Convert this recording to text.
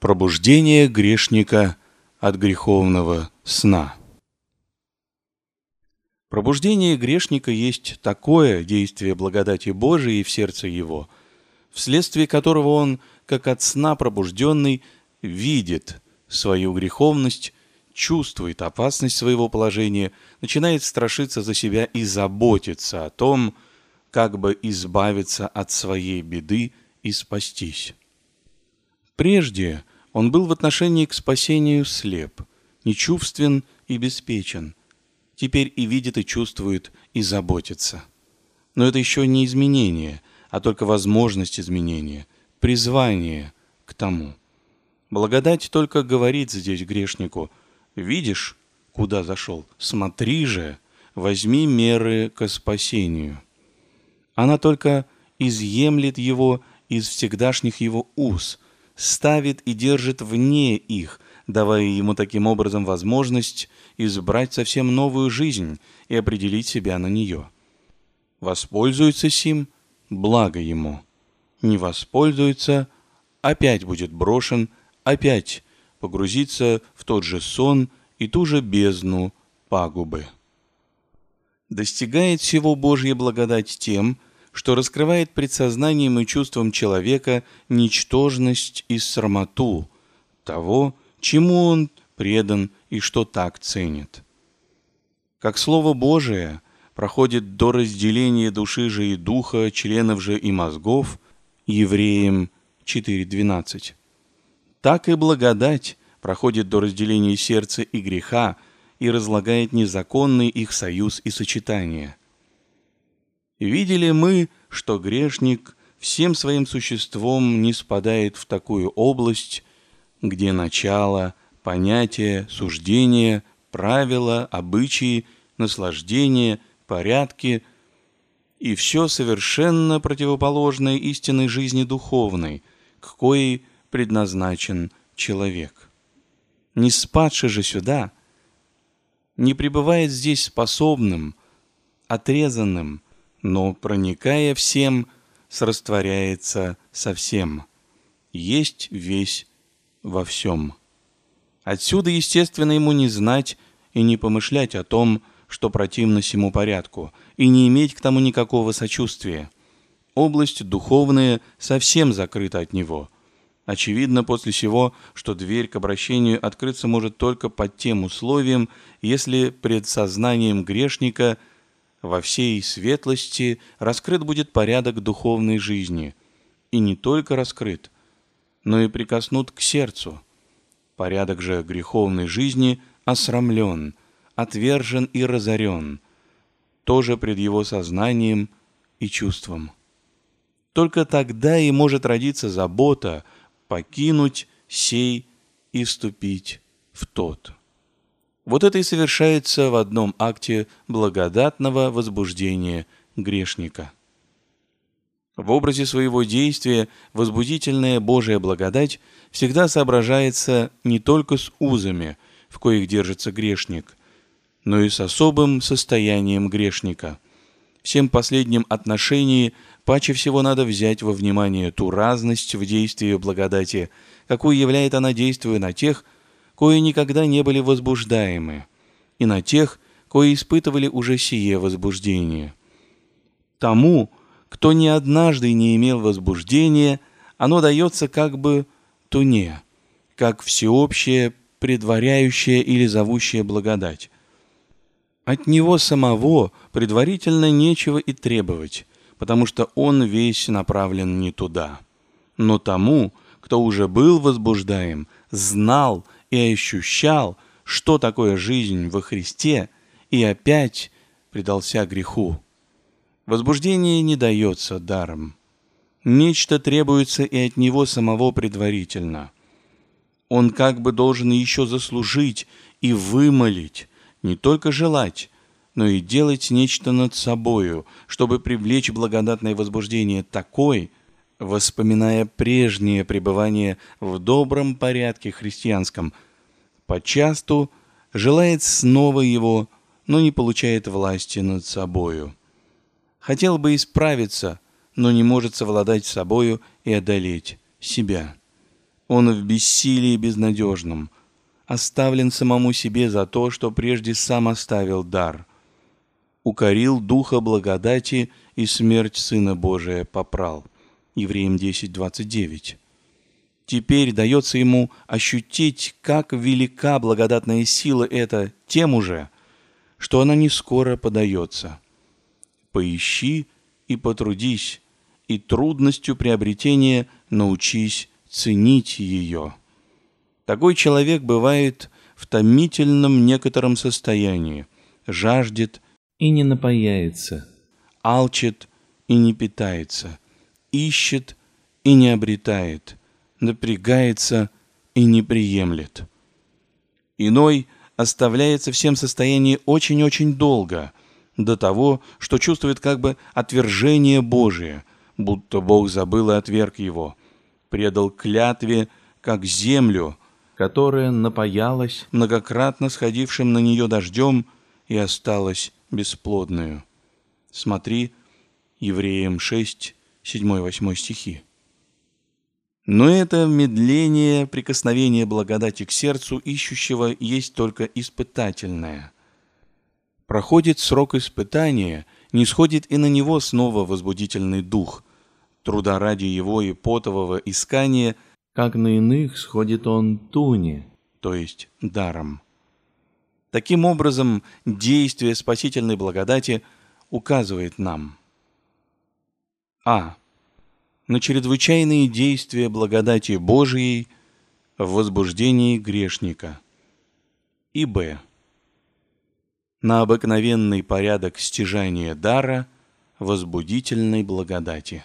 Пробуждение грешника от греховного сна. Пробуждение грешника есть такое действие благодати Божией в сердце его, вследствие которого он, как от сна пробужденный, видит свою греховность, чувствует опасность своего положения, начинает страшиться за себя и заботиться о том, как бы избавиться от своей беды и спастись. Прежде он был в отношении к спасению слеп, нечувствен и беспечен. Теперь и видит, и чувствует, и заботится. Но это еще не изменение, а только возможность изменения, призвание к тому. Благодать только говорит здесь грешнику, видишь, куда зашел, смотри же, возьми меры к спасению. Она только изъемлет его из всегдашних его уз – ставит и держит вне их, давая ему таким образом возможность избрать совсем новую жизнь и определить себя на нее. Воспользуется сим, благо ему. Не воспользуется, опять будет брошен, опять погрузится в тот же сон и ту же бездну пагубы. Достигает всего Божья благодать тем, что раскрывает пред сознанием и чувством человека ничтожность и срамоту того, чему он предан и что так ценит. Как Слово Божие проходит до разделения души же и духа, членов же и мозгов, евреям 4.12, так и благодать проходит до разделения сердца и греха и разлагает незаконный их союз и сочетание – Видели мы, что грешник всем своим существом не спадает в такую область, где начало, понятие, суждение, правила, обычаи, наслаждения, порядки и все совершенно противоположное истинной жизни духовной, к коей предназначен человек. Не спадший же сюда, не пребывает здесь способным, отрезанным, но, проникая всем, срастворяется совсем. Есть весь во всем. Отсюда, естественно, ему не знать и не помышлять о том, что противно всему порядку, и не иметь к тому никакого сочувствия. Область духовная совсем закрыта от него. Очевидно после всего, что дверь к обращению открыться может только под тем условием, если пред сознанием грешника – во всей светлости раскрыт будет порядок духовной жизни, и не только раскрыт, но и прикоснут к сердцу. Порядок же греховной жизни осрамлен, отвержен и разорен, тоже пред его сознанием и чувством. Только тогда и может родиться забота покинуть сей и вступить в тот. Вот это и совершается в одном акте благодатного возбуждения грешника. В образе своего действия возбудительная Божия благодать всегда соображается не только с узами, в коих держится грешник, но и с особым состоянием грешника. Всем последним отношении паче всего надо взять во внимание ту разность в действии благодати, какую являет она действуя на тех, кои никогда не были возбуждаемы, и на тех, кои испытывали уже сие возбуждение. Тому, кто ни однажды не имел возбуждения, оно дается как бы туне, как всеобщее, предваряющее или зовущее благодать. От него самого предварительно нечего и требовать, потому что он весь направлен не туда. Но тому, кто уже был возбуждаем, знал и ощущал, что такое жизнь во Христе, и опять предался греху. Возбуждение не дается даром. Нечто требуется и от него самого предварительно. Он как бы должен еще заслужить и вымолить, не только желать, но и делать нечто над собою, чтобы привлечь благодатное возбуждение такой, воспоминая прежнее пребывание в добром порядке христианском, почасту желает снова его, но не получает власти над собою. Хотел бы исправиться, но не может совладать собою и одолеть себя. Он в бессилии безнадежном, оставлен самому себе за то, что прежде сам оставил дар. Укорил духа благодати и смерть Сына Божия попрал. Евреям 10.29. Теперь дается ему ощутить, как велика благодатная сила эта тем уже, что она не скоро подается. Поищи и потрудись, и трудностью приобретения научись ценить ее. Такой человек бывает в томительном некотором состоянии, жаждет и не напаяется, алчит и не питается, ищет и не обретает, напрягается и не приемлет. Иной оставляется в всем состоянии очень-очень долго, до того, что чувствует как бы отвержение Божие, будто Бог забыл и отверг его, предал клятве, как землю, которая напаялась многократно сходившим на нее дождем и осталась бесплодную. Смотри, Евреям 6, 7-8 стихи. Но это медление, прикосновение благодати к сердцу ищущего есть только испытательное. Проходит срок испытания, не сходит и на него снова возбудительный дух. Труда ради его и потового искания – как на иных сходит он туне, то есть даром. Таким образом, действие спасительной благодати указывает нам а. На чрезвычайные действия благодати Божией в возбуждении грешника и б. На обыкновенный порядок стяжания дара возбудительной благодати.